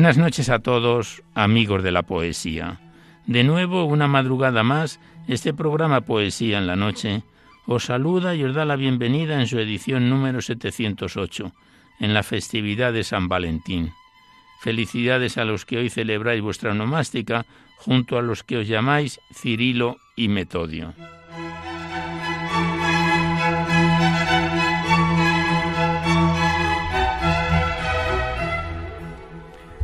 Buenas noches a todos, amigos de la poesía. De nuevo, una madrugada más, este programa Poesía en la Noche os saluda y os da la bienvenida en su edición número 708, en la festividad de San Valentín. Felicidades a los que hoy celebráis vuestra nomástica, junto a los que os llamáis Cirilo y Metodio.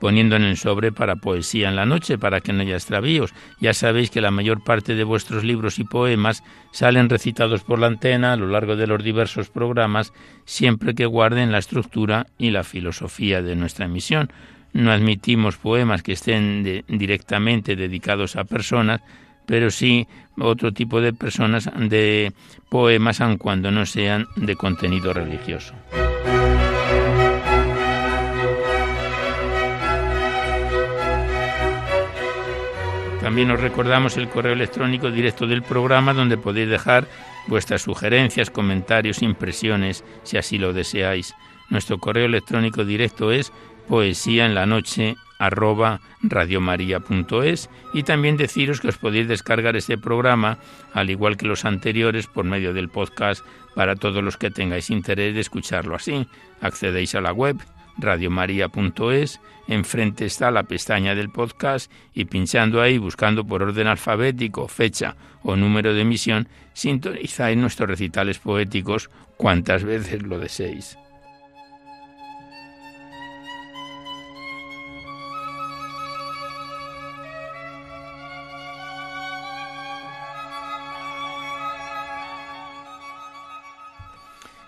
poniendo en el sobre para poesía en la noche, para que no haya extravíos. Ya sabéis que la mayor parte de vuestros libros y poemas salen recitados por la antena a lo largo de los diversos programas, siempre que guarden la estructura y la filosofía de nuestra emisión. No admitimos poemas que estén directamente dedicados a personas, pero sí otro tipo de personas de poemas, aun cuando no sean de contenido religioso. También os recordamos el correo electrónico directo del programa donde podéis dejar vuestras sugerencias, comentarios, impresiones, si así lo deseáis. Nuestro correo electrónico directo es poesía en y también deciros que os podéis descargar este programa, al igual que los anteriores, por medio del podcast para todos los que tengáis interés de escucharlo así. Accedéis a la web radiomaria.es, enfrente está la pestaña del podcast y pinchando ahí, buscando por orden alfabético, fecha o número de emisión, sintonizáis nuestros recitales poéticos cuantas veces lo deseéis.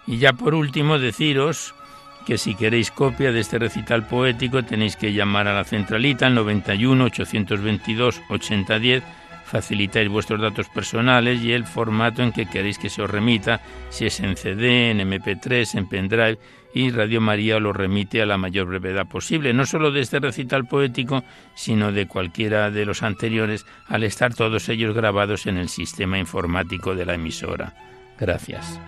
Y ya por último deciros que si queréis copia de este recital poético tenéis que llamar a la centralita al 91 822 8010 facilitáis vuestros datos personales y el formato en que queréis que se os remita, si es en CD, en MP3, en pendrive, y Radio María lo remite a la mayor brevedad posible, no solo de este recital poético, sino de cualquiera de los anteriores, al estar todos ellos grabados en el sistema informático de la emisora. Gracias.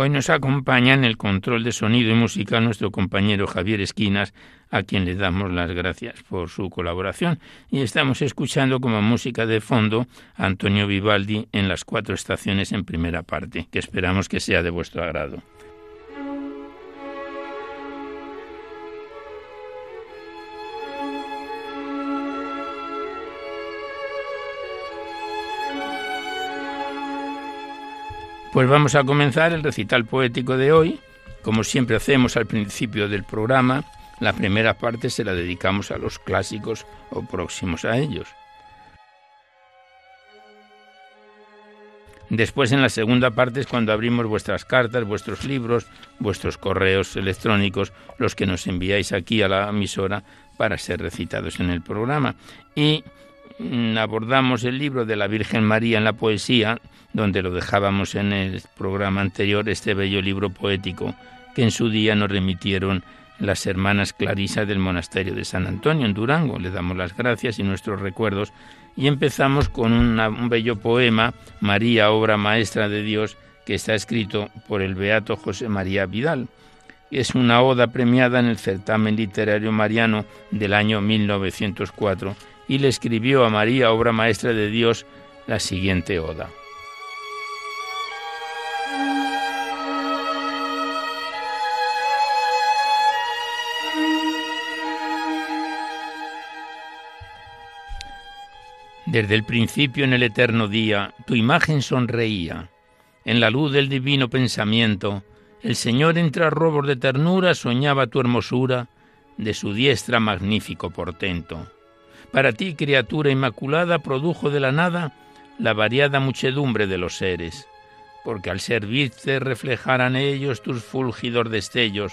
Hoy nos acompaña en el control de sonido y música nuestro compañero Javier Esquinas, a quien le damos las gracias por su colaboración. Y estamos escuchando como música de fondo a Antonio Vivaldi en las cuatro estaciones en primera parte, que esperamos que sea de vuestro agrado. Pues vamos a comenzar el recital poético de hoy. Como siempre hacemos al principio del programa, la primera parte se la dedicamos a los clásicos o próximos a ellos. Después, en la segunda parte, es cuando abrimos vuestras cartas, vuestros libros, vuestros correos electrónicos, los que nos enviáis aquí a la emisora para ser recitados en el programa. Y abordamos el libro de la Virgen María en la poesía, donde lo dejábamos en el programa anterior, este bello libro poético que en su día nos remitieron las hermanas Clarisa del monasterio de San Antonio en Durango. Le damos las gracias y nuestros recuerdos y empezamos con un bello poema, María, obra maestra de Dios, que está escrito por el beato José María Vidal. Es una oda premiada en el certamen literario mariano del año 1904 y le escribió a María, obra maestra de Dios, la siguiente oda. Desde el principio en el eterno día, tu imagen sonreía. En la luz del divino pensamiento, el Señor entre arrobos de ternura soñaba tu hermosura, de su diestra magnífico portento. Para ti, criatura inmaculada, produjo de la nada la variada muchedumbre de los seres, porque al servirte reflejaran ellos tus fulgidos destellos,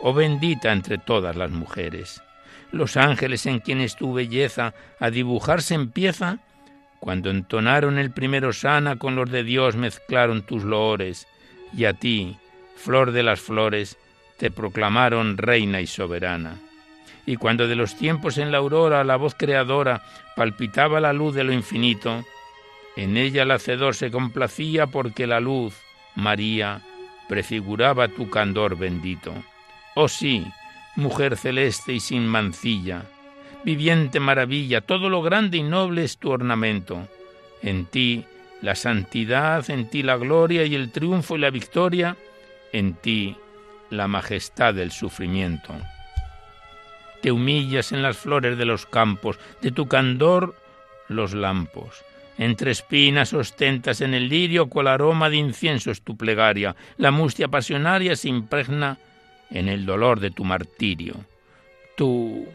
oh bendita entre todas las mujeres los ángeles en quienes tu belleza a dibujarse empieza, cuando entonaron el primero sana con los de Dios mezclaron tus loores, y a ti, flor de las flores, te proclamaron reina y soberana. Y cuando de los tiempos en la aurora la voz creadora palpitaba la luz de lo infinito, en ella el hacedor se complacía porque la luz, María, prefiguraba tu candor bendito. Oh sí, mujer celeste y sin mancilla, viviente maravilla, todo lo grande y noble es tu ornamento. En ti la santidad, en ti la gloria y el triunfo y la victoria, en ti la majestad del sufrimiento. Te humillas en las flores de los campos, de tu candor los lampos. Entre espinas ostentas en el lirio cual aroma de incienso es tu plegaria, la mustia pasionaria se impregna en el dolor de tu martirio. Tú,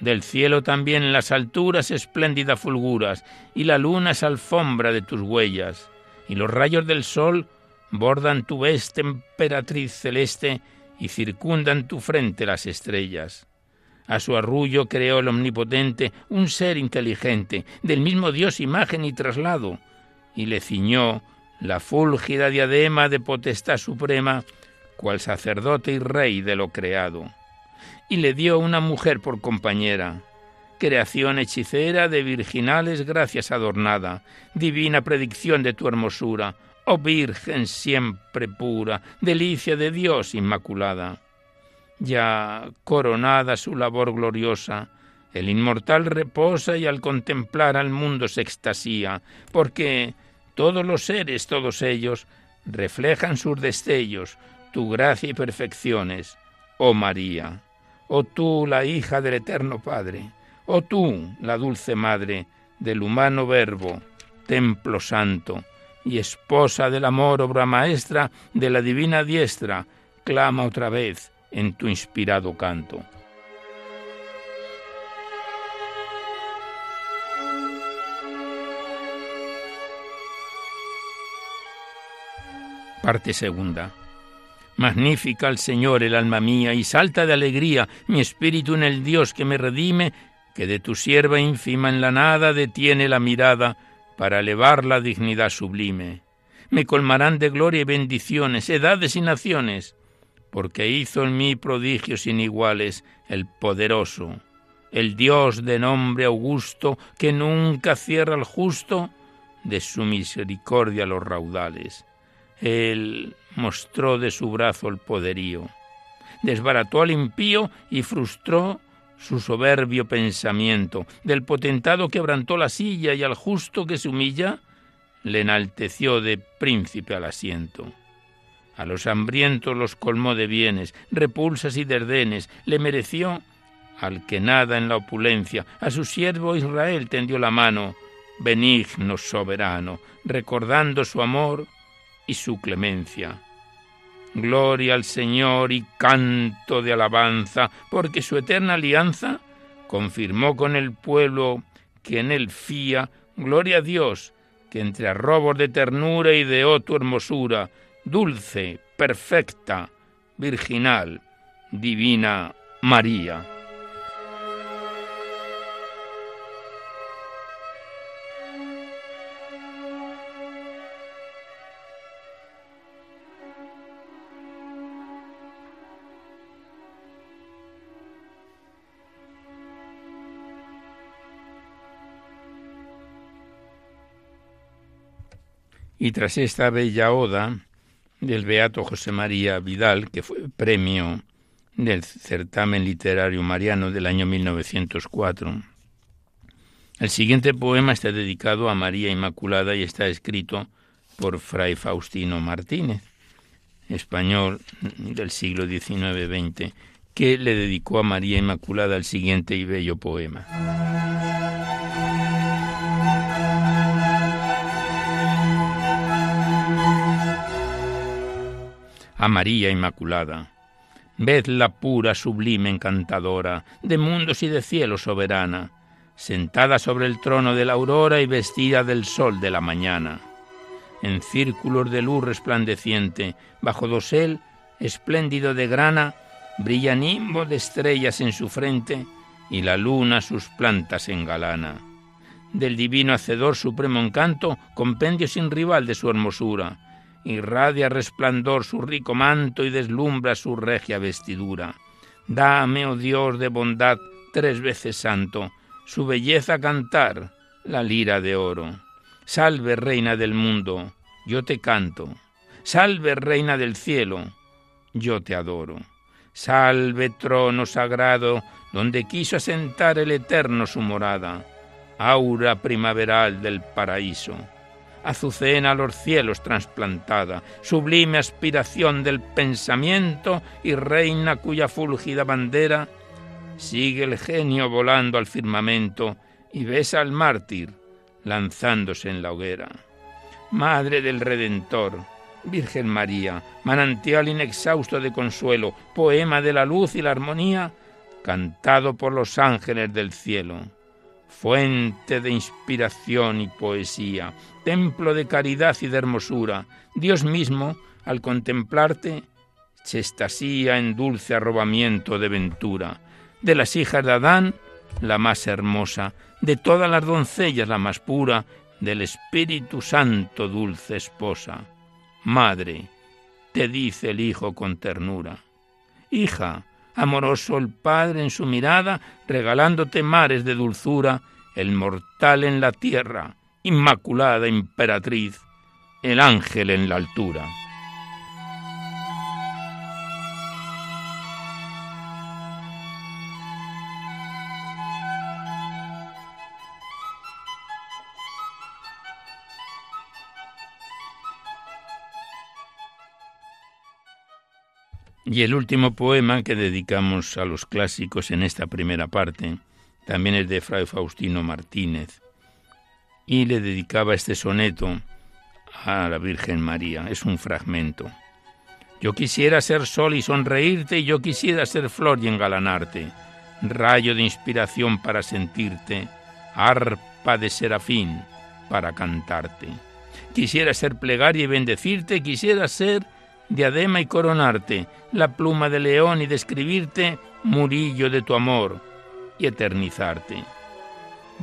del cielo también en las alturas espléndida fulguras, y la luna es alfombra de tus huellas, y los rayos del sol bordan tu veste emperatriz celeste y circundan tu frente las estrellas. A su arrullo creó el Omnipotente un ser inteligente, del mismo Dios imagen y traslado, y le ciñó la fúlgida diadema de potestad suprema cual sacerdote y rey de lo creado, y le dio una mujer por compañera, creación hechicera de virginales gracias adornada, divina predicción de tu hermosura, oh Virgen siempre pura, delicia de Dios inmaculada. Ya coronada su labor gloriosa, el inmortal reposa y al contemplar al mundo se extasía, porque todos los seres, todos ellos, reflejan sus destellos, tu gracia y perfecciones, oh María, oh tú la hija del Eterno Padre, oh tú la dulce Madre del humano Verbo, templo santo, y esposa del amor, obra maestra de la divina diestra, clama otra vez en tu inspirado canto. Parte segunda. Magnífica al Señor el alma mía, y salta de alegría mi espíritu en el Dios que me redime, que de tu sierva ínfima en la nada detiene la mirada para elevar la dignidad sublime. Me colmarán de gloria y bendiciones, edades y naciones, porque hizo en mí prodigios iniguales el poderoso, el Dios de nombre augusto, que nunca cierra al justo de su misericordia los raudales Él mostró de su brazo el poderío, desbarató al impío y frustró su soberbio pensamiento. Del potentado quebrantó la silla y al justo que se humilla le enalteció de príncipe al asiento. A los hambrientos los colmó de bienes, repulsas y derdenes, le mereció al que nada en la opulencia, a su siervo Israel tendió la mano, benigno soberano, recordando su amor y su clemencia. Gloria al Señor y canto de alabanza, porque su eterna alianza confirmó con el pueblo que en él fía. Gloria a Dios, que entre arrobos de ternura y de otu hermosura, dulce, perfecta, virginal, divina María. Y tras esta bella oda del beato José María Vidal, que fue premio del certamen literario mariano del año 1904, el siguiente poema está dedicado a María Inmaculada y está escrito por Fray Faustino Martínez, español del siglo XIX-XX, que le dedicó a María Inmaculada el siguiente y bello poema. A María Inmaculada. Vedla pura, sublime, encantadora, de mundos y de cielo soberana, sentada sobre el trono de la aurora y vestida del sol de la mañana. En círculos de luz resplandeciente, bajo dosel espléndido de grana, brilla nimbo de estrellas en su frente y la luna sus plantas engalana. Del divino hacedor supremo encanto, compendio sin rival de su hermosura, irradia resplandor su rico manto y deslumbra su regia vestidura. Dame, oh Dios de bondad, tres veces santo, su belleza cantar, la lira de oro. Salve, reina del mundo, yo te canto. Salve, reina del cielo, yo te adoro. Salve, trono sagrado, donde quiso asentar el eterno su morada, aura primaveral del paraíso azucena a los cielos trasplantada, sublime aspiración del pensamiento y reina cuya fúlgida bandera sigue el genio volando al firmamento y besa al mártir lanzándose en la hoguera. Madre del Redentor, Virgen María, manantial inexhausto de consuelo, poema de la luz y la armonía, cantado por los ángeles del cielo fuente de inspiración y poesía, templo de caridad y de hermosura, Dios mismo, al contemplarte, se estasía en dulce arrobamiento de ventura. De las hijas de Adán, la más hermosa, de todas las doncellas la más pura, del Espíritu Santo dulce esposa. Madre, te dice el Hijo con ternura. Hija, amoroso el Padre en su mirada, regalándote mares de dulzura, el mortal en la tierra, inmaculada emperatriz, el ángel en la altura. Y el último poema que dedicamos a los clásicos en esta primera parte también es de Fray Faustino Martínez, y le dedicaba este soneto a la Virgen María. Es un fragmento. Yo quisiera ser sol y sonreírte, y yo quisiera ser flor y engalanarte, rayo de inspiración para sentirte, arpa de serafín para cantarte. Quisiera ser plegaria y bendecirte, quisiera ser diadema y coronarte, la pluma de león y describirte, murillo de tu amor, y eternizarte.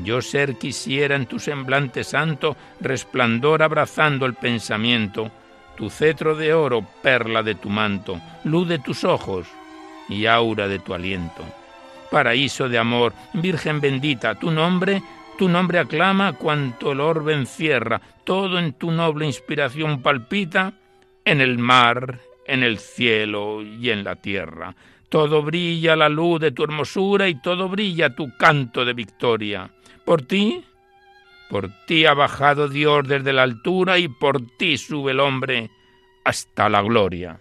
Yo ser quisiera en tu semblante santo, resplandor abrazando el pensamiento, tu cetro de oro, perla de tu manto, luz de tus ojos y aura de tu aliento. Paraíso de amor, Virgen bendita, tu nombre, tu nombre aclama cuanto el orbe encierra, todo en tu noble inspiración palpita en el mar, en el cielo y en la tierra. Todo brilla la luz de tu hermosura y todo brilla tu canto de victoria. Por ti, por ti ha bajado Dios desde la altura y por ti sube el hombre hasta la gloria.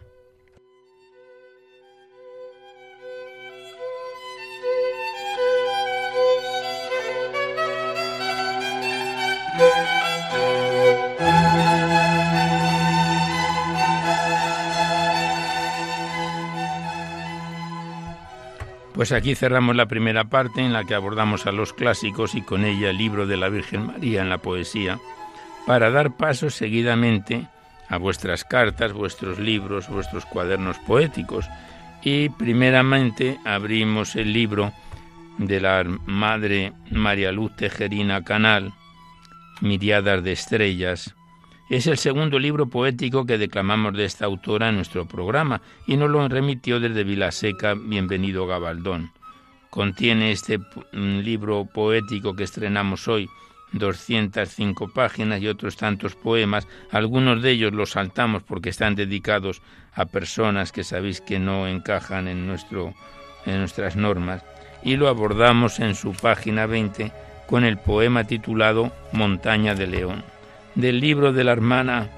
Pues aquí cerramos la primera parte en la que abordamos a los clásicos y con ella el libro de la Virgen María en la poesía, para dar paso seguidamente a vuestras cartas, vuestros libros, vuestros cuadernos poéticos. Y primeramente abrimos el libro de la Madre María Luz Tejerina Canal, Miriadas de Estrellas, es el segundo libro poético que declamamos de esta autora en nuestro programa y nos lo remitió desde Vilaseca Bienvenido Gabaldón. Contiene este libro poético que estrenamos hoy 205 páginas y otros tantos poemas. Algunos de ellos los saltamos porque están dedicados a personas que sabéis que no encajan en, nuestro, en nuestras normas. Y lo abordamos en su página 20 con el poema titulado Montaña de León del libro de la hermana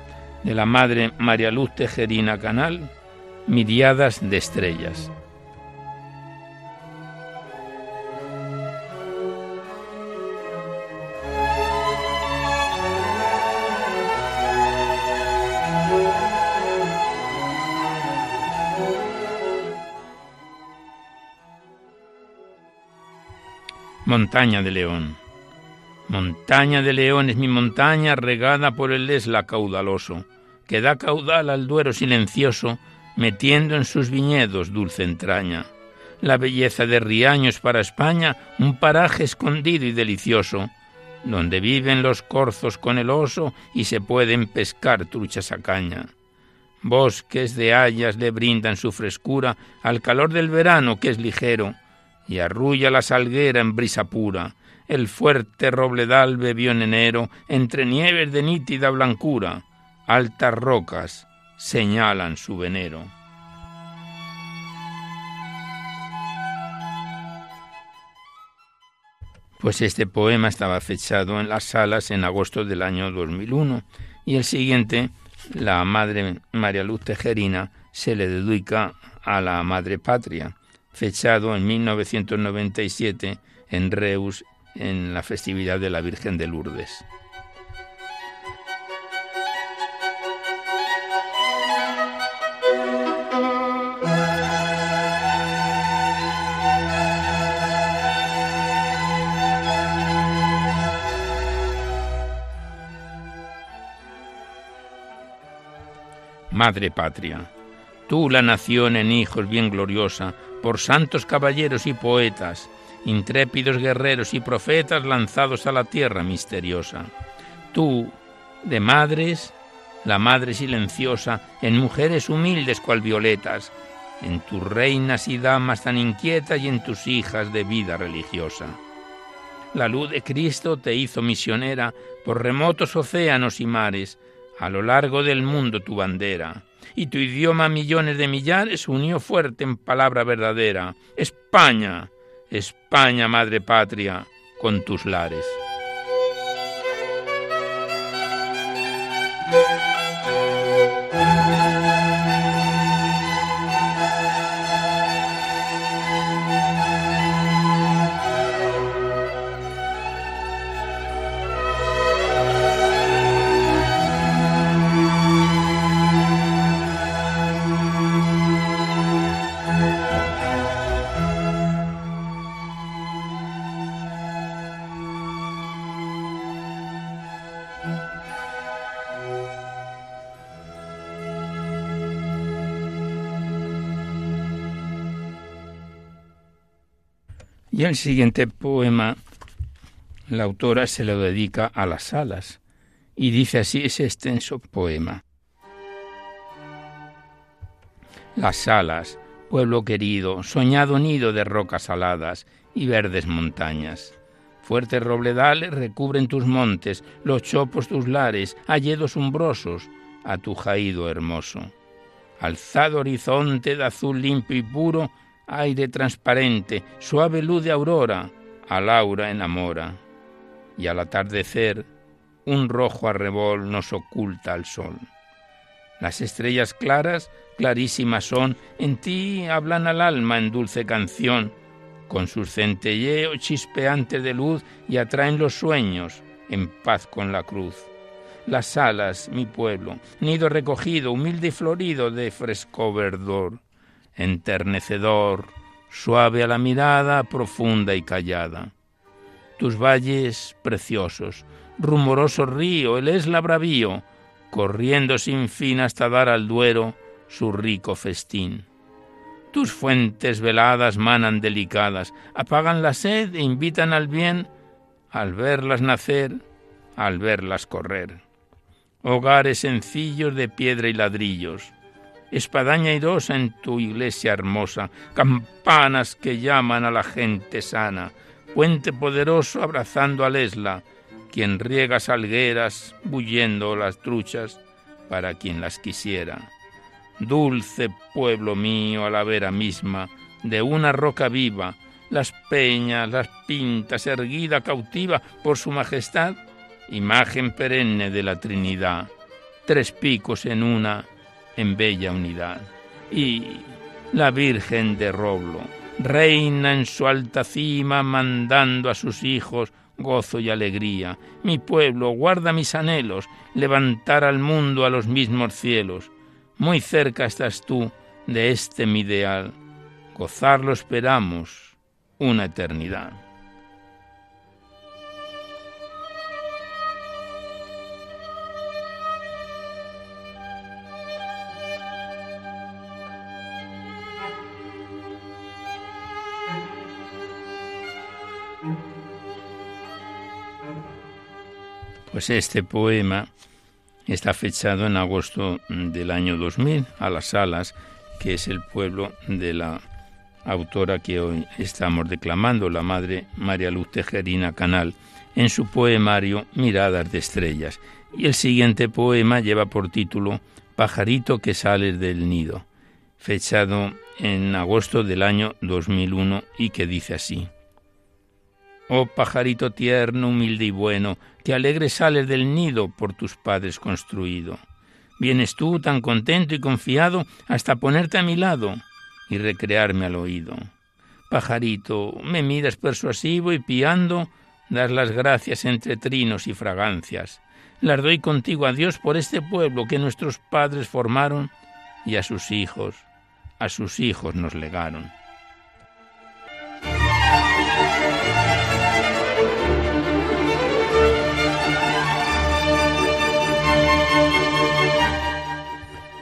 de la madre María Luz Tejerina Canal, Miriadas de Estrellas. Montaña de León. Montaña de León es mi montaña regada por el Esla caudaloso, que da caudal al Duero silencioso, metiendo en sus viñedos dulce entraña. La belleza de Riaños para España, un paraje escondido y delicioso, donde viven los corzos con el oso y se pueden pescar truchas a caña. Bosques de hayas le brindan su frescura al calor del verano que es ligero, y arrulla la salguera en brisa pura, el fuerte robledal bebió en enero entre nieves de nítida blancura. Altas rocas señalan su venero. Pues este poema estaba fechado en las salas en agosto del año 2001 y el siguiente, la Madre María Luz Tejerina, se le dedica a la Madre Patria, fechado en 1997 en Reus, en la festividad de la Virgen de Lourdes. Madre Patria, tú la nación en hijos bien gloriosa, por santos caballeros y poetas, intrépidos guerreros y profetas lanzados a la tierra misteriosa. Tú, de madres, la madre silenciosa, en mujeres humildes cual violetas, en tus reinas y damas tan inquietas y en tus hijas de vida religiosa. La luz de Cristo te hizo misionera por remotos océanos y mares, a lo largo del mundo tu bandera, y tu idioma millones de millares unió fuerte en palabra verdadera. España, España, madre patria, con tus lares. Y el siguiente poema, la autora se lo dedica a las alas y dice así ese extenso poema. Las alas, pueblo querido, soñado nido de rocas aladas y verdes montañas. Fuertes robledales recubren tus montes, los chopos tus lares, alledos umbrosos, a tu jaído hermoso. Alzado horizonte de azul limpio y puro, aire transparente, suave luz de aurora, a Laura enamora. Y al atardecer, un rojo arrebol nos oculta al sol. Las estrellas claras, clarísimas son, en ti hablan al alma en dulce canción, con sus centelleos chispeantes de luz y atraen los sueños en paz con la cruz. Las alas, mi pueblo, nido recogido, humilde y florido de fresco verdor, enternecedor, suave a la mirada, profunda y callada. Tus valles preciosos, rumoroso río, el esla bravío, corriendo sin fin hasta dar al Duero su rico festín. Tus fuentes veladas manan delicadas, apagan la sed e invitan al bien al verlas nacer, al verlas correr. Hogares sencillos de piedra y ladrillos, espadaña airosa en tu iglesia hermosa, campanas que llaman a la gente sana, puente poderoso abrazando al Esla, quien riega salgueras, bullendo las truchas para quien las quisiera. Dulce pueblo mío a la vera misma, de una roca viva, las peñas, las pintas, erguida cautiva por su majestad, imagen perenne de la Trinidad, tres picos en una, en bella unidad. Y la Virgen de Roblo, reina en su alta cima, mandando a sus hijos gozo y alegría. Mi pueblo guarda mis anhelos, levantar al mundo a los mismos cielos. Muy cerca estás tú de este mi ideal. Gozarlo esperamos una eternidad. Pues este poema está fechado en agosto del año 2000 a las Alas, que es el pueblo de la autora que hoy estamos declamando, la madre María Luz Tejerina Canal, en su poemario Miradas de Estrellas. Y el siguiente poema lleva por título Pajarito que sales del nido, fechado en agosto del año 2001 y que dice así. Oh pajarito tierno, humilde y bueno, que alegre sales del nido por tus padres construido. Vienes tú tan contento y confiado hasta ponerte a mi lado y recrearme al oído. Pajarito, me miras persuasivo y piando, das las gracias entre trinos y fragancias. Las doy contigo a Dios por este pueblo que nuestros padres formaron y a sus hijos, a sus hijos nos legaron.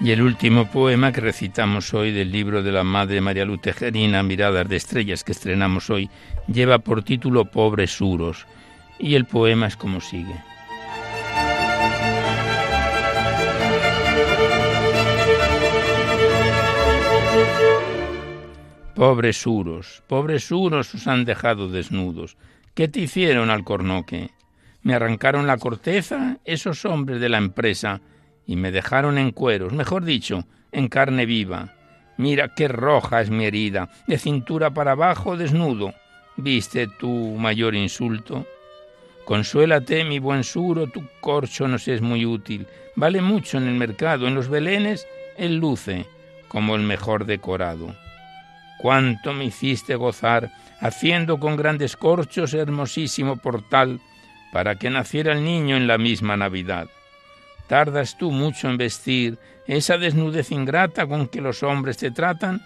Y el último poema que recitamos hoy del libro de la Madre María Luz Tejerina, Miradas de Estrellas, que estrenamos hoy, lleva por título Pobres Suros. Y el poema es como sigue. Pobres suros, pobres suros os han dejado desnudos. ¿Qué te hicieron, Alcornoque? Me arrancaron la corteza esos hombres de la empresa y me dejaron en cueros, mejor dicho, en carne viva. Mira qué roja es mi herida, de cintura para abajo desnudo. ¿Viste tu mayor insulto? Consuélate, mi buen suro, tu corcho nos es muy útil. Vale mucho en el mercado, en los belenes él luce como el mejor decorado. Cuánto me hiciste gozar, haciendo con grandes corchos hermosísimo portal, para que naciera el niño en la misma Navidad. ¿Tardas tú mucho en vestir esa desnudez ingrata con que los hombres te tratan?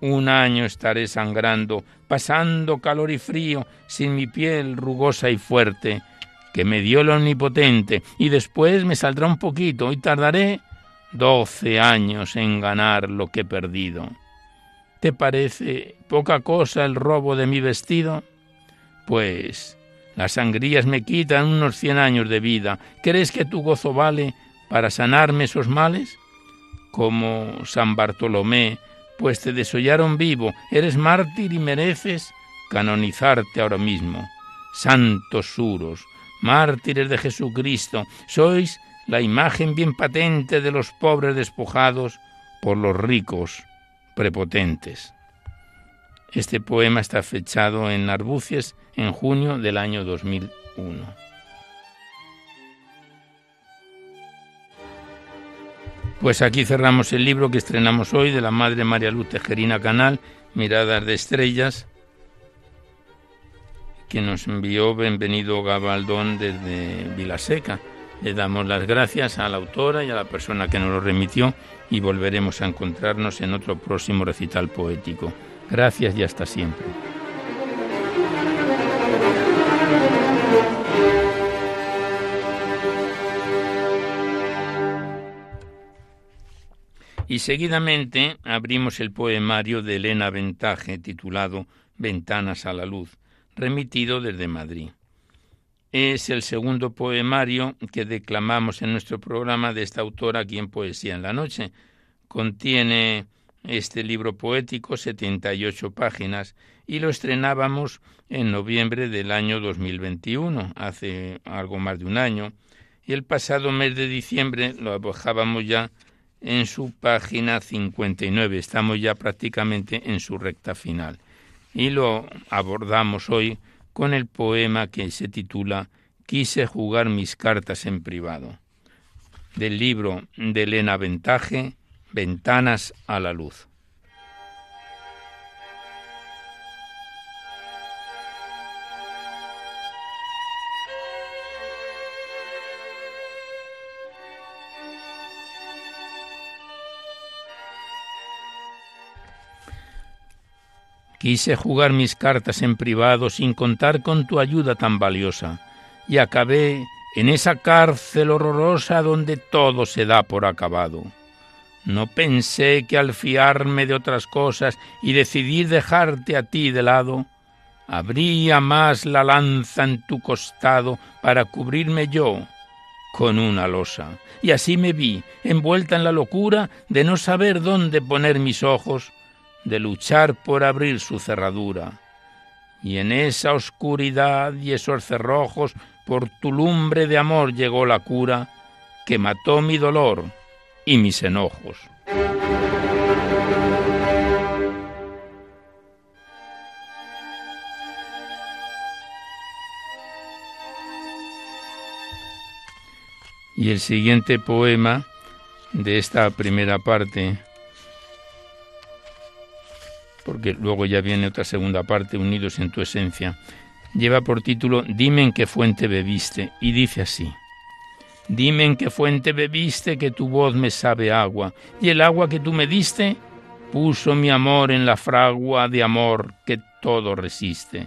Un año estaré sangrando, pasando calor y frío, sin mi piel rugosa y fuerte, que me dio el omnipotente, y después me saldrá un poquito, y tardaré doce años en ganar lo que he perdido. ¿Te parece poca cosa el robo de mi vestido? Pues las sangrías me quitan unos cien años de vida. ¿Crees que tu gozo vale para sanarme esos males? Como San Bartolomé, pues te desollaron vivo, eres mártir y mereces canonizarte ahora mismo. Santos suros, mártires de Jesucristo, sois la imagen bien patente de los pobres despojados por los ricos prepotentes. Este poema está fechado en Arbucies en junio del año 2001. Pues aquí cerramos el libro que estrenamos hoy de la Madre María Luz Tejerina Canal, Miradas de Estrellas, que nos envió Benvenido Gabaldón desde Vilaseca. Le damos las gracias a la autora y a la persona que nos lo remitió y volveremos a encontrarnos en otro próximo recital poético. Gracias y hasta siempre. Y seguidamente abrimos el poemario de Elena Ventaje titulado Ventanas a la Luz, remitido desde Madrid. Es el segundo poemario que declamamos en nuestro programa de esta autora aquí en Poesía en la Noche. Contiene este libro poético 78 páginas y lo estrenábamos en noviembre del año 2021, hace algo más de un año, y el pasado mes de diciembre lo abojábamos ya en su página 59. Estamos ya prácticamente en su recta final. Y lo abordamos hoy con el poema que se titula Quise jugar mis cartas en privado, del libro de Elena Ventaje, Ventanas a la Luz. Quise jugar mis cartas en privado sin contar con tu ayuda tan valiosa, y acabé en esa cárcel horrorosa donde todo se da por acabado. No pensé que al fiarme de otras cosas y decidir dejarte a ti de lado, habría más la lanza en tu costado para cubrirme yo con una losa. Y así me vi, envuelta en la locura de no saber dónde poner mis ojos, de luchar por abrir su cerradura. Y en esa oscuridad y esos cerrojos, por tu lumbre de amor llegó la cura, que mató mi dolor y mis enojos. Y el siguiente poema de esta primera parte porque luego ya viene otra segunda parte, Unidos en tu esencia, lleva por título Dime en qué fuente bebiste, y dice así. Dime en qué fuente bebiste que tu voz me sabe agua, y el agua que tú me diste puso mi amor en la fragua de amor que todo resiste.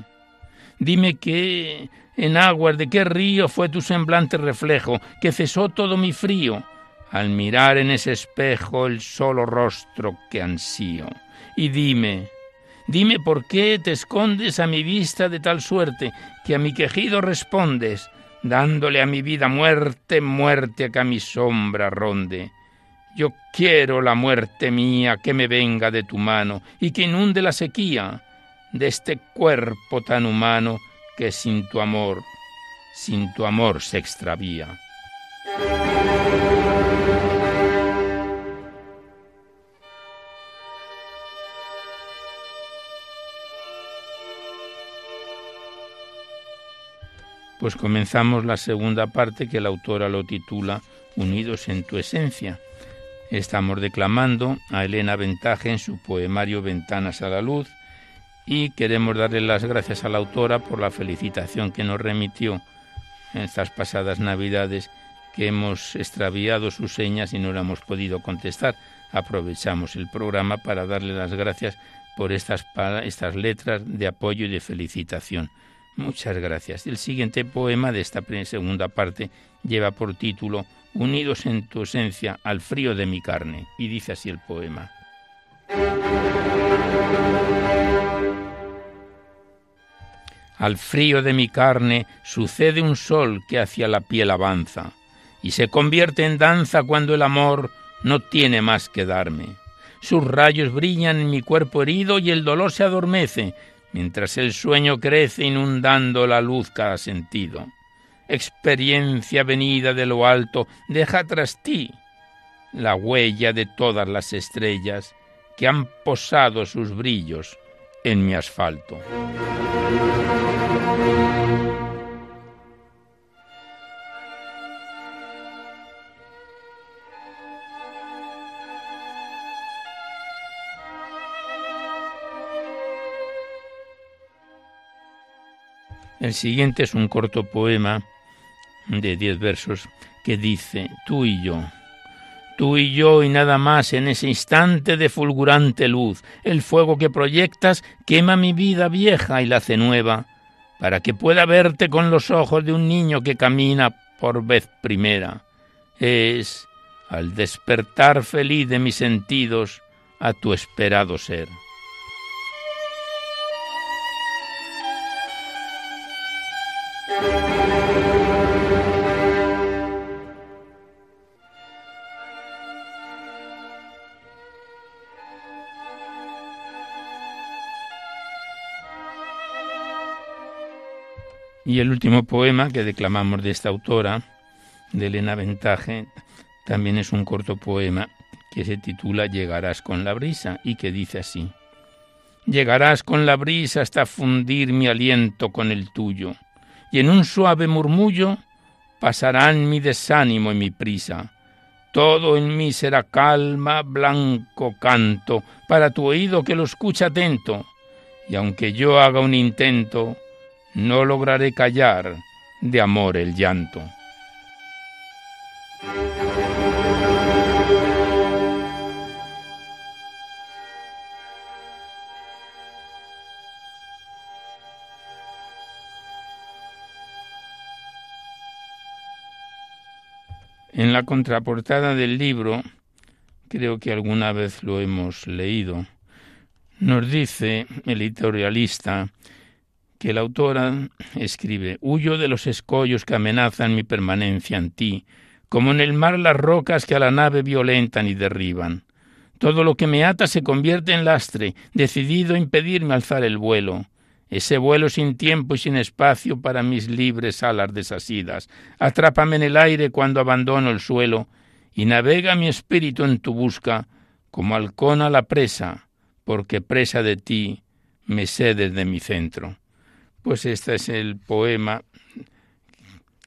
Dime que en aguas de qué río fue tu semblante reflejo, que cesó todo mi frío, al mirar en ese espejo el solo rostro que ansío y dime, dime por qué te escondes a mi vista de tal suerte que a mi quejido respondes, dándole a mi vida muerte, muerte que a mi sombra ronde. Yo quiero la muerte mía que me venga de tu mano y que inunde la sequía de este cuerpo tan humano que sin tu amor, sin tu amor se extravía. Pues comenzamos la segunda parte que la autora lo titula Unidos en tu esencia. Estamos declamando a Elena Ventaje en su poemario Ventanas a la Luz y queremos darle las gracias a la autora por la felicitación que nos remitió en estas pasadas Navidades que hemos extraviado sus señas y no le hemos podido contestar. Aprovechamos el programa para darle las gracias por estas, estas letras de apoyo y de felicitación. Muchas gracias. El siguiente poema de esta segunda parte lleva por título Unidos en tu esencia al frío de mi carne. Y dice así el poema. Al frío de mi carne sucede un sol que hacia la piel avanza y se convierte en danza cuando el amor no tiene más que darme. Sus rayos brillan en mi cuerpo herido y el dolor se adormece mientras el sueño crece inundando la luz cada sentido. experiencia venida de lo alto, deja tras ti la huella de todas las estrellas que han posado sus brillos en mi asfalto. El siguiente es un corto poema de diez versos que dice, tú y yo, tú y yo y nada más en ese instante de fulgurante luz, el fuego que proyectas quema mi vida vieja y la hace nueva, para que pueda verte con los ojos de un niño que camina por vez primera. Es, al despertar feliz de mis sentidos, a tu esperado ser. Y el último poema que declamamos de esta autora, de Elena Ventaje, también es un corto poema que se titula Llegarás con la brisa y que dice así. Llegarás con la brisa hasta fundir mi aliento con el tuyo, y en un suave murmullo pasarán mi desánimo y mi prisa. Todo en mí será calma, blanco canto, para tu oído que lo escucha atento, y aunque yo haga un intento, no lograré callar de amor el llanto. En la contraportada del libro, creo que alguna vez lo hemos leído, nos dice el editorialista que la autora escribe, Huyo de los escollos que amenazan mi permanencia en ti, como en el mar las rocas que a la nave violentan y derriban. Todo lo que me ata se convierte en lastre, decidido a impedirme alzar el vuelo. Ese vuelo sin tiempo y sin espacio para mis libres alas desasidas. Atrápame en el aire cuando abandono el suelo, y navega mi espíritu en tu busca, como halcón a la presa, porque presa de ti me sé desde mi centro. Pues este es el poema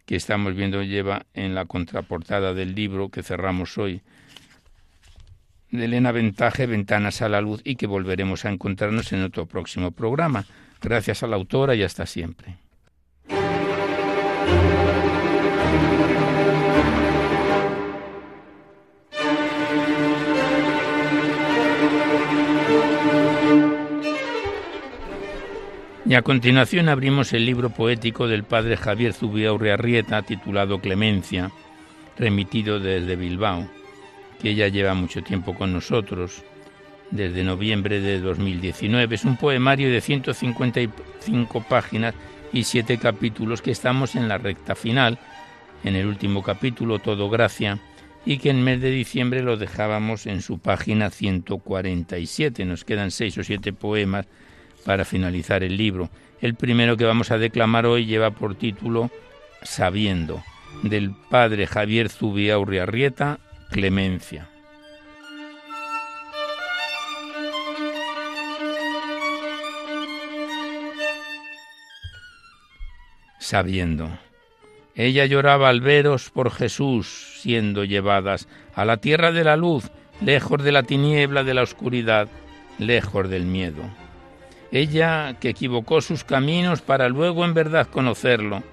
que estamos viendo lleva en la contraportada del libro que cerramos hoy de Elena Ventaje, Ventanas a la Luz, y que volveremos a encontrarnos en otro próximo programa. Gracias a la autora y hasta siempre. A continuación abrimos el libro poético del padre Javier Zubiaurre Arrieta titulado Clemencia, remitido desde Bilbao, que ya lleva mucho tiempo con nosotros, desde noviembre de 2019. Es un poemario de 155 páginas y siete capítulos que estamos en la recta final, en el último capítulo, Todo Gracia, y que en mes de diciembre lo dejábamos en su página 147. Nos quedan seis o siete poemas para finalizar el libro. El primero que vamos a declamar hoy lleva por título Sabiendo, del padre Javier Zubiaurri Arrieta, Clemencia. Sabiendo. Ella lloraba al veros por Jesús siendo llevadas a la tierra de la luz, lejos de la tiniebla de la oscuridad, lejos del miedo ella que equivocó sus caminos para luego en verdad conocerlo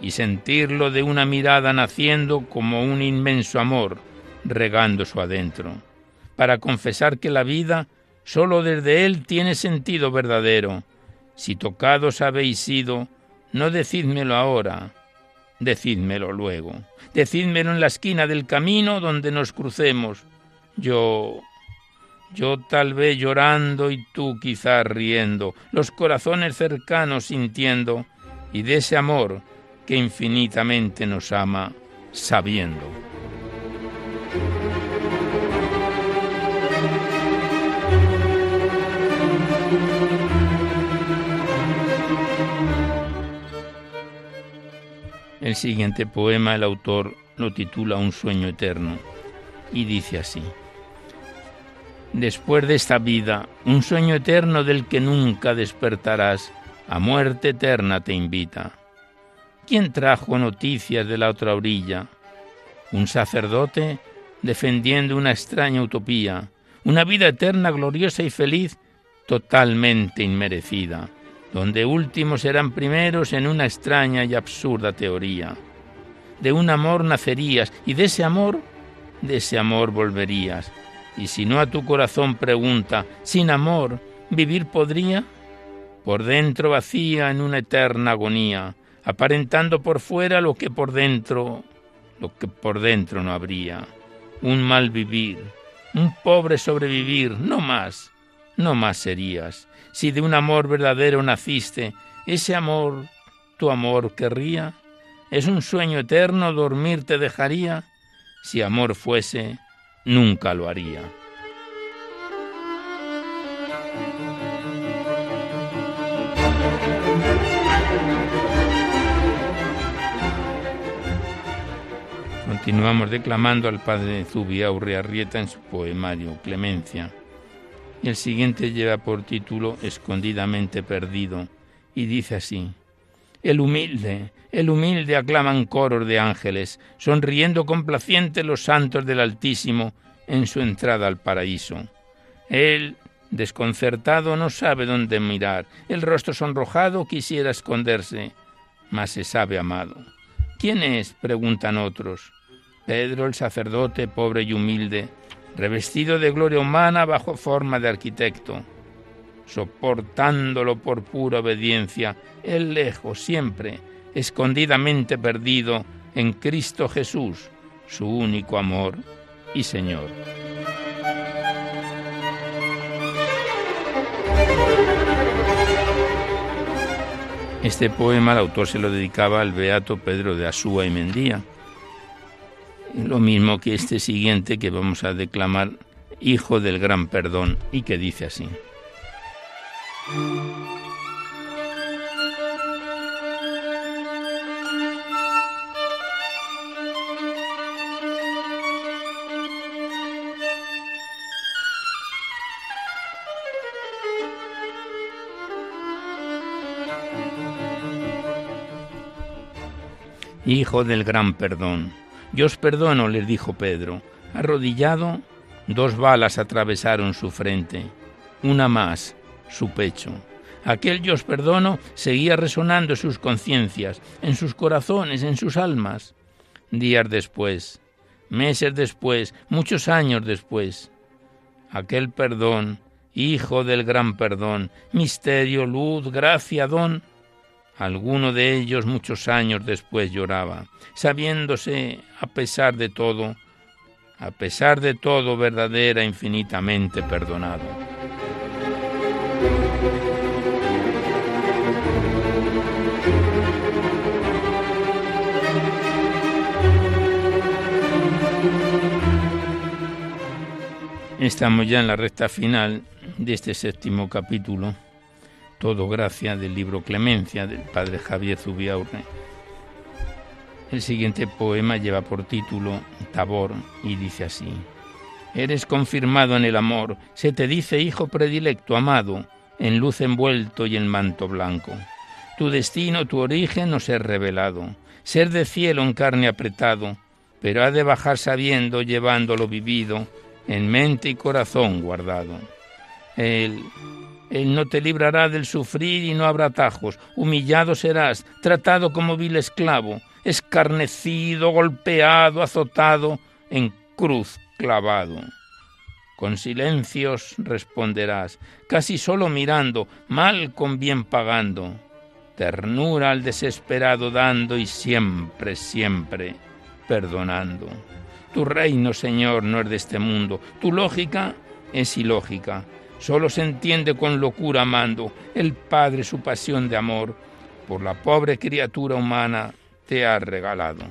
y sentirlo de una mirada naciendo como un inmenso amor regando su adentro, para confesar que la vida sólo desde él tiene sentido verdadero. Si tocados habéis sido, no decídmelo ahora, decídmelo luego, decídmelo en la esquina del camino donde nos crucemos. Yo yo tal vez llorando y tú quizás riendo, los corazones cercanos sintiendo, y de ese amor que infinitamente nos ama, sabiendo. El siguiente poema el autor lo titula Un sueño eterno y dice así. Después de esta vida, un sueño eterno del que nunca despertarás, a muerte eterna te invita. ¿Quién trajo noticias de la otra orilla? Un sacerdote defendiendo una extraña utopía, una vida eterna, gloriosa y feliz, totalmente inmerecida, donde últimos serán primeros en una extraña y absurda teoría. De un amor nacerías y de ese amor, de ese amor volverías. Y si no a tu corazón pregunta, sin amor, ¿vivir podría? Por dentro vacía en una eterna agonía, aparentando por fuera lo que por dentro, lo que por dentro no habría. Un mal vivir, un pobre sobrevivir, no más, no más serías. Si de un amor verdadero naciste, ese amor, tu amor querría. Es un sueño eterno, dormir te dejaría. Si amor fuese, nunca lo haría. Continuamos declamando al padre Zubiaurre Arrieta en su poemario Clemencia. El siguiente lleva por título Escondidamente perdido y dice así: El humilde, el humilde aclaman coros de ángeles, sonriendo complaciente los santos del Altísimo en su entrada al paraíso. Él, desconcertado, no sabe dónde mirar, el rostro sonrojado quisiera esconderse, mas se sabe amado. ¿Quién es? preguntan otros. Pedro el sacerdote pobre y humilde, revestido de gloria humana bajo forma de arquitecto, soportándolo por pura obediencia, él lejos siempre, escondidamente perdido en Cristo Jesús, su único amor y Señor. Este poema el autor se lo dedicaba al beato Pedro de Asúa y Mendía, lo mismo que este siguiente que vamos a declamar, Hijo del Gran Perdón, y que dice así. Hijo del Gran Perdón yo os perdono, les dijo Pedro. Arrodillado, dos balas atravesaron su frente, una más, su pecho. Aquel yo os perdono seguía resonando en sus conciencias, en sus corazones, en sus almas. Días después, meses después, muchos años después, aquel perdón, hijo del gran perdón, misterio, luz, gracia, don, Alguno de ellos muchos años después lloraba, sabiéndose, a pesar de todo, a pesar de todo, verdadera, infinitamente perdonado. Estamos ya en la recta final de este séptimo capítulo todo gracia del libro Clemencia del padre Javier Zubiaurre. El siguiente poema lleva por título Tabor y dice así: Eres confirmado en el amor, se te dice hijo predilecto, amado, en luz envuelto y en manto blanco. Tu destino, tu origen no ser revelado, ser de cielo en carne apretado, pero ha de bajar sabiendo, llevando lo vivido, en mente y corazón guardado. El él no te librará del sufrir y no habrá atajos. Humillado serás, tratado como vil esclavo, escarnecido, golpeado, azotado, en cruz clavado. Con silencios responderás, casi solo mirando, mal con bien pagando. Ternura al desesperado dando y siempre, siempre perdonando. Tu reino, Señor, no es de este mundo. Tu lógica es ilógica. Solo se entiende con locura amando el Padre su pasión de amor por la pobre criatura humana te ha regalado.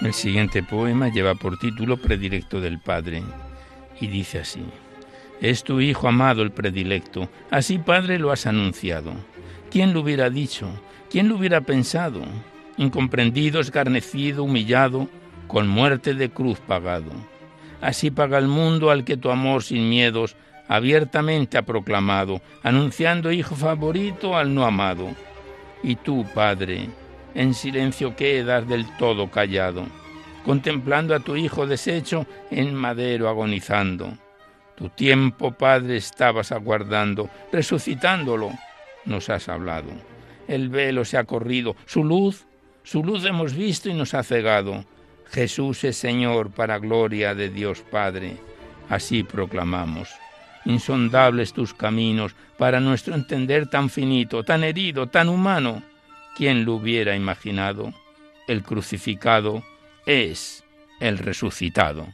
El siguiente poema lleva por título Predilecto del Padre y dice así. Es tu Hijo amado el predilecto, así Padre lo has anunciado. ¿Quién lo hubiera dicho? ¿Quién lo hubiera pensado? Incomprendido, escarnecido, humillado, con muerte de cruz pagado. Así paga el mundo al que tu amor sin miedos abiertamente ha proclamado, anunciando hijo favorito al no amado. Y tú, Padre, en silencio quedas del todo callado, contemplando a tu hijo deshecho en madero agonizando. Tu tiempo, Padre, estabas aguardando, resucitándolo, nos has hablado. El velo se ha corrido, su luz, su luz hemos visto y nos ha cegado. Jesús es Señor para gloria de Dios Padre. Así proclamamos. Insondables tus caminos para nuestro entender tan finito, tan herido, tan humano ¿Quién lo hubiera imaginado? El crucificado es el resucitado.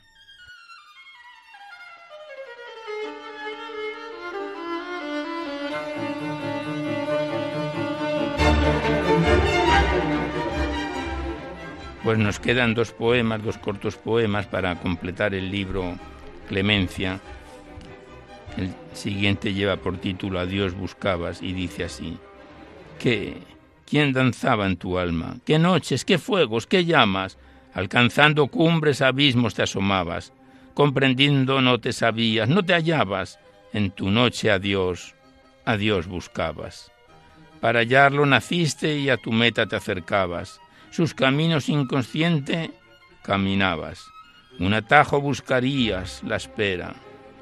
Pues nos quedan dos poemas, dos cortos poemas para completar el libro Clemencia. El siguiente lleva por título A Dios buscabas y dice así, que ¿Quién danzaba en tu alma? ¿Qué noches, qué fuegos, qué llamas? Alcanzando cumbres, abismos te asomabas. Comprendiendo no te sabías, no te hallabas. En tu noche a Dios, a Dios buscabas. Para hallarlo naciste y a tu meta te acercabas. Sus caminos inconsciente caminabas. Un atajo buscarías, la espera,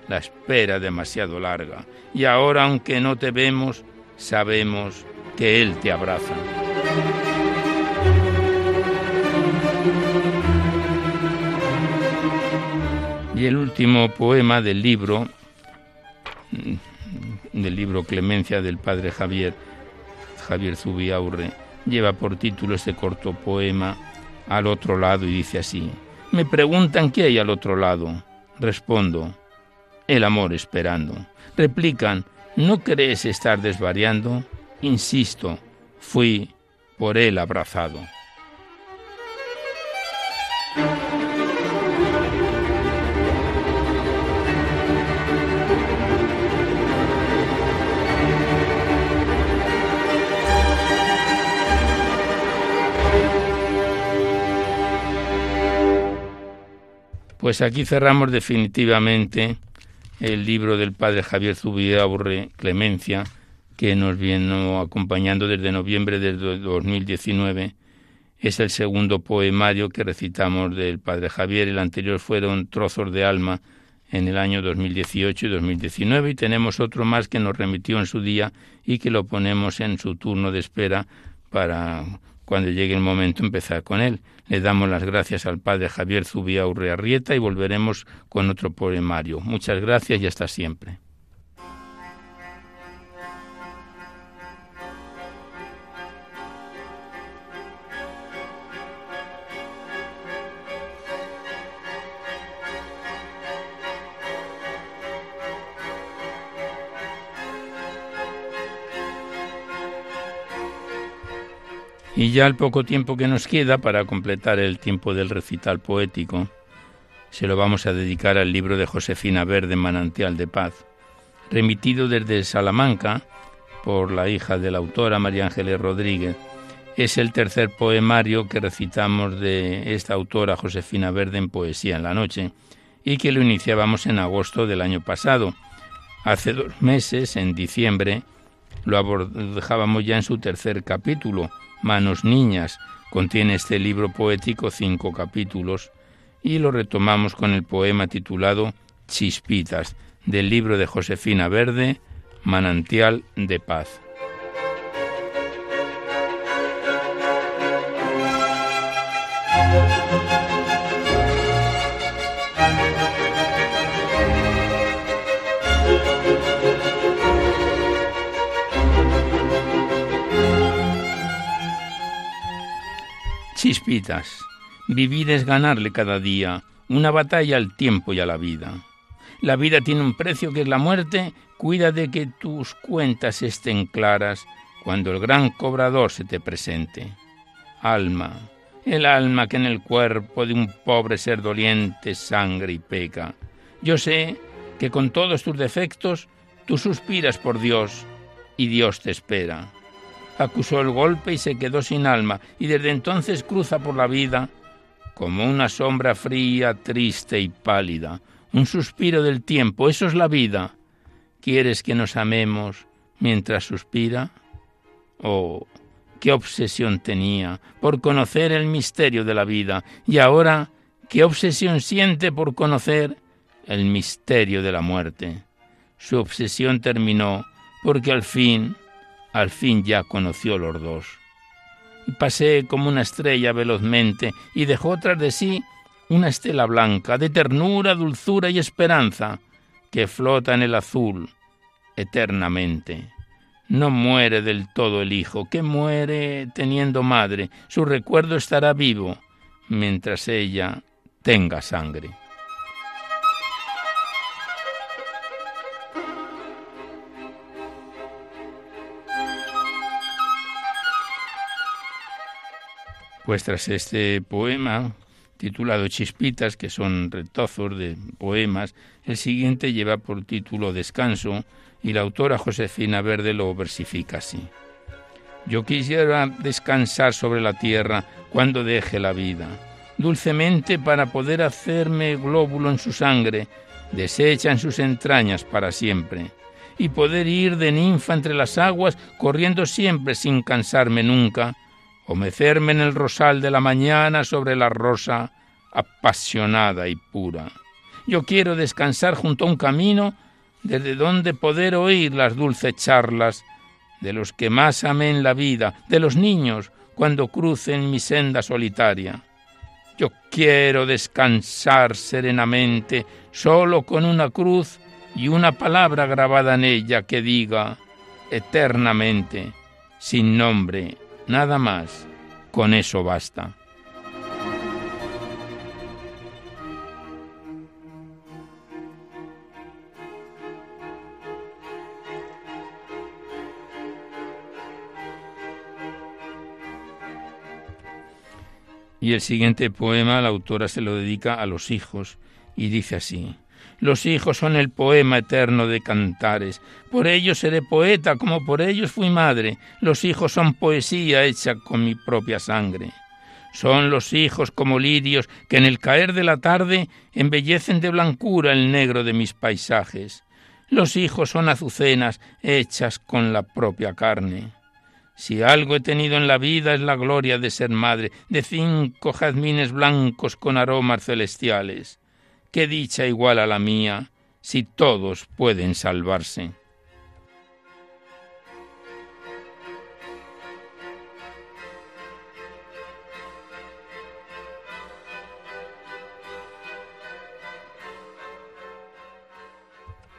la espera demasiado larga. Y ahora, aunque no te vemos, sabemos que Él te abraza. Y el último poema del libro, del libro Clemencia del padre Javier, Javier Zubiaurre, lleva por título este corto poema Al otro lado y dice así. Me preguntan qué hay al otro lado. Respondo, el amor esperando. Replican, ¿no crees estar desvariando? Insisto, fui por él abrazado. Pues aquí cerramos definitivamente el libro del padre Javier Zubiaurre Clemencia, que nos viene acompañando desde noviembre de 2019. Es el segundo poemario que recitamos del Padre Javier. El anterior fueron Trozos de Alma en el año 2018 y 2019 y tenemos otro más que nos remitió en su día y que lo ponemos en su turno de espera para cuando llegue el momento empezar con él. Le damos las gracias al Padre Javier Zubia Urrearrieta y volveremos con otro poemario. Muchas gracias y hasta siempre. Y ya el poco tiempo que nos queda para completar el tiempo del recital poético, se lo vamos a dedicar al libro de Josefina Verde, Manantial de Paz, remitido desde Salamanca por la hija de la autora María Ángeles Rodríguez. Es el tercer poemario que recitamos de esta autora Josefina Verde en Poesía en la Noche y que lo iniciábamos en agosto del año pasado. Hace dos meses, en diciembre, lo abordábamos ya en su tercer capítulo, Manos Niñas. Contiene este libro poético cinco capítulos y lo retomamos con el poema titulado Chispitas del libro de Josefina Verde, Manantial de Paz. Vivir es ganarle cada día, una batalla al tiempo y a la vida. La vida tiene un precio que es la muerte, cuida de que tus cuentas estén claras cuando el gran cobrador se te presente. Alma, el alma que en el cuerpo de un pobre ser doliente sangre y peca. Yo sé que con todos tus defectos tú suspiras por Dios y Dios te espera. Acusó el golpe y se quedó sin alma y desde entonces cruza por la vida como una sombra fría, triste y pálida, un suspiro del tiempo, eso es la vida. ¿Quieres que nos amemos mientras suspira? Oh, qué obsesión tenía por conocer el misterio de la vida y ahora qué obsesión siente por conocer el misterio de la muerte. Su obsesión terminó porque al fin, al fin ya conoció los dos. Y pasé como una estrella velozmente y dejó tras de sí una estela blanca de ternura, dulzura y esperanza que flota en el azul eternamente. No muere del todo el hijo, que muere teniendo madre. Su recuerdo estará vivo mientras ella tenga sangre. Pues tras este poema, titulado Chispitas, que son retozos de poemas, el siguiente lleva por título Descanso y la autora Josefina Verde lo versifica así. Yo quisiera descansar sobre la tierra cuando deje la vida, dulcemente para poder hacerme glóbulo en su sangre, deshecha en sus entrañas para siempre, y poder ir de ninfa entre las aguas, corriendo siempre sin cansarme nunca, o mecerme en el rosal de la mañana sobre la rosa apasionada y pura. Yo quiero descansar junto a un camino desde donde poder oír las dulces charlas de los que más amé en la vida, de los niños cuando crucen mi senda solitaria. Yo quiero descansar serenamente solo con una cruz y una palabra grabada en ella que diga eternamente, sin nombre, Nada más. Con eso basta. Y el siguiente poema la autora se lo dedica a los hijos y dice así. Los hijos son el poema eterno de cantares. Por ellos seré poeta, como por ellos fui madre. Los hijos son poesía hecha con mi propia sangre. Son los hijos como lirios que en el caer de la tarde embellecen de blancura el negro de mis paisajes. Los hijos son azucenas hechas con la propia carne. Si algo he tenido en la vida es la gloria de ser madre, de cinco jazmines blancos con aromas celestiales qué dicha igual a la mía, si todos pueden salvarse.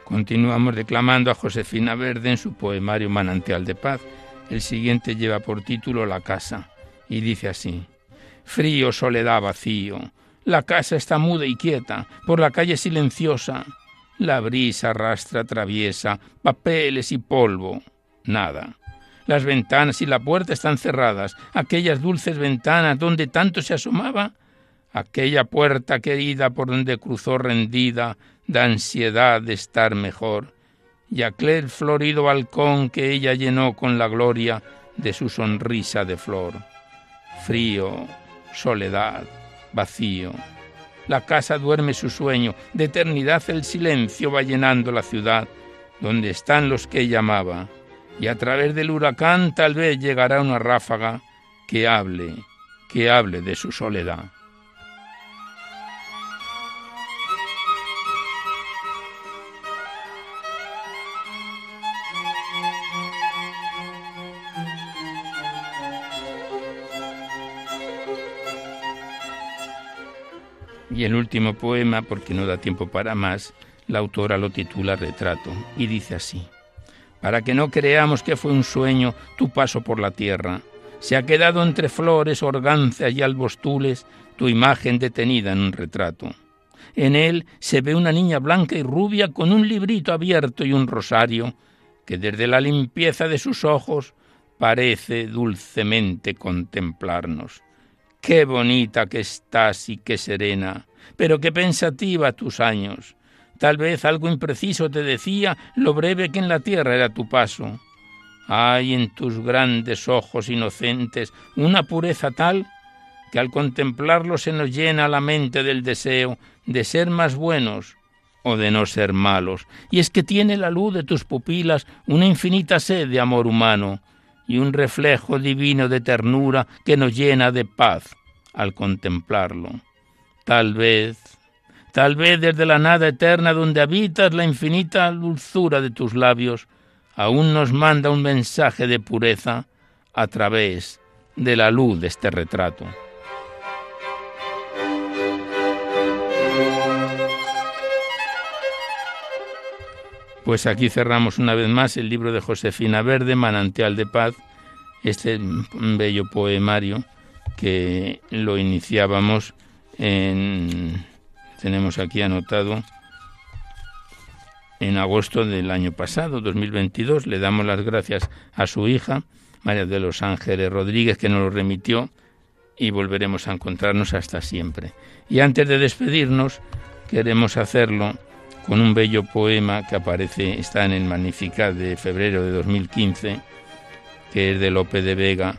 Continuamos declamando a Josefina Verde en su poemario Manantial de Paz. El siguiente lleva por título La casa y dice así: Frío, soledad, vacío, la casa está muda y quieta, por la calle silenciosa. La brisa arrastra traviesa, papeles y polvo. Nada. Las ventanas y la puerta están cerradas, aquellas dulces ventanas donde tanto se asomaba, aquella puerta querida por donde cruzó rendida, da ansiedad de estar mejor, y aquel florido balcón que ella llenó con la gloria de su sonrisa de flor. Frío, soledad, vacío. La casa duerme su sueño, de eternidad el silencio va llenando la ciudad, donde están los que ella amaba, y a través del huracán tal vez llegará una ráfaga que hable, que hable de su soledad. Y el último poema, porque no da tiempo para más, la autora lo titula Retrato y dice así. Para que no creamos que fue un sueño tu paso por la tierra, se ha quedado entre flores, organzas y albostules tu imagen detenida en un retrato. En él se ve una niña blanca y rubia con un librito abierto y un rosario, que desde la limpieza de sus ojos parece dulcemente contemplarnos. Qué bonita que estás y qué serena, pero qué pensativa tus años. Tal vez algo impreciso te decía lo breve que en la tierra era tu paso. Hay en tus grandes ojos inocentes una pureza tal que al contemplarlo se nos llena la mente del deseo de ser más buenos o de no ser malos. Y es que tiene la luz de tus pupilas una infinita sed de amor humano y un reflejo divino de ternura que nos llena de paz al contemplarlo. Tal vez, tal vez desde la nada eterna donde habitas la infinita dulzura de tus labios, aún nos manda un mensaje de pureza a través de la luz de este retrato. Pues aquí cerramos una vez más el libro de Josefina Verde, Manantial de Paz, este bello poemario que lo iniciábamos en, tenemos aquí anotado, en agosto del año pasado, 2022. Le damos las gracias a su hija, María de los Ángeles Rodríguez, que nos lo remitió y volveremos a encontrarnos hasta siempre. Y antes de despedirnos, queremos hacerlo con un bello poema que aparece, está en el Magnificat de febrero de 2015, que es de Lope de Vega,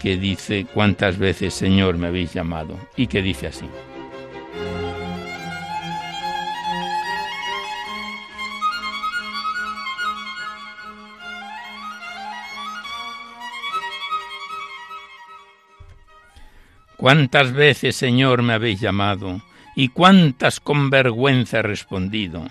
que dice, ¿cuántas veces Señor me habéis llamado? Y que dice así. ¿Cuántas veces, Señor, me habéis llamado? Y cuántas con vergüenza he respondido,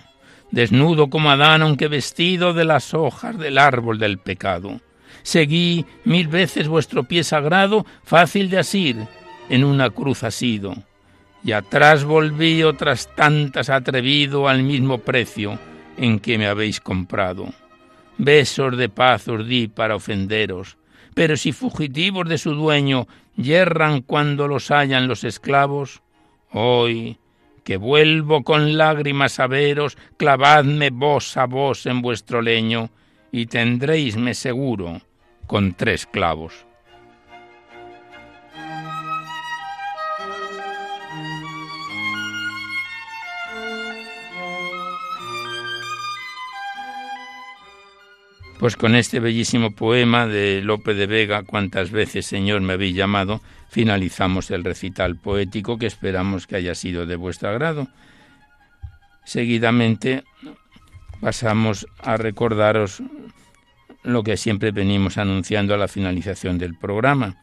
desnudo como Adán, aunque vestido de las hojas del árbol del pecado. Seguí mil veces vuestro pie sagrado, fácil de asir, en una cruz asido, y atrás volví otras tantas atrevido al mismo precio en que me habéis comprado. Besos de paz os di para ofenderos, pero si fugitivos de su dueño yerran cuando los hallan los esclavos, Hoy, que vuelvo con lágrimas a veros, clavadme vos a vos en vuestro leño, y tendréisme seguro con tres clavos. Pues con este bellísimo poema de Lope de Vega, Cuántas veces Señor me habéis llamado, finalizamos el recital poético que esperamos que haya sido de vuestro agrado. Seguidamente pasamos a recordaros lo que siempre venimos anunciando a la finalización del programa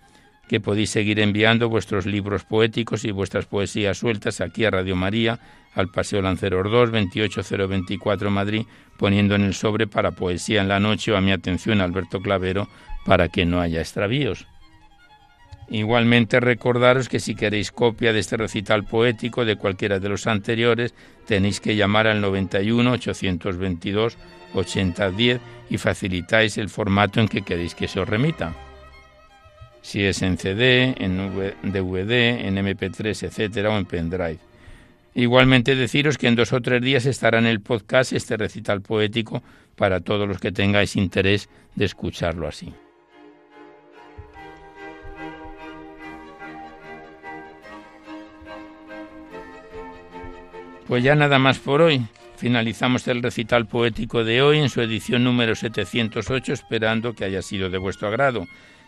que podéis seguir enviando vuestros libros poéticos y vuestras poesías sueltas aquí a Radio María, al Paseo Lanceros 2, 28024 Madrid, poniendo en el sobre para Poesía en la Noche o a mi atención Alberto Clavero para que no haya extravíos. Igualmente recordaros que si queréis copia de este recital poético de cualquiera de los anteriores, tenéis que llamar al 91 822 8010 y facilitáis el formato en que queréis que se os remita si es en CD, en DVD, en MP3, etcétera, o en pendrive. Igualmente deciros que en dos o tres días estará en el podcast este recital poético para todos los que tengáis interés de escucharlo así. Pues ya nada más por hoy. Finalizamos el recital poético de hoy en su edición número 708, esperando que haya sido de vuestro agrado.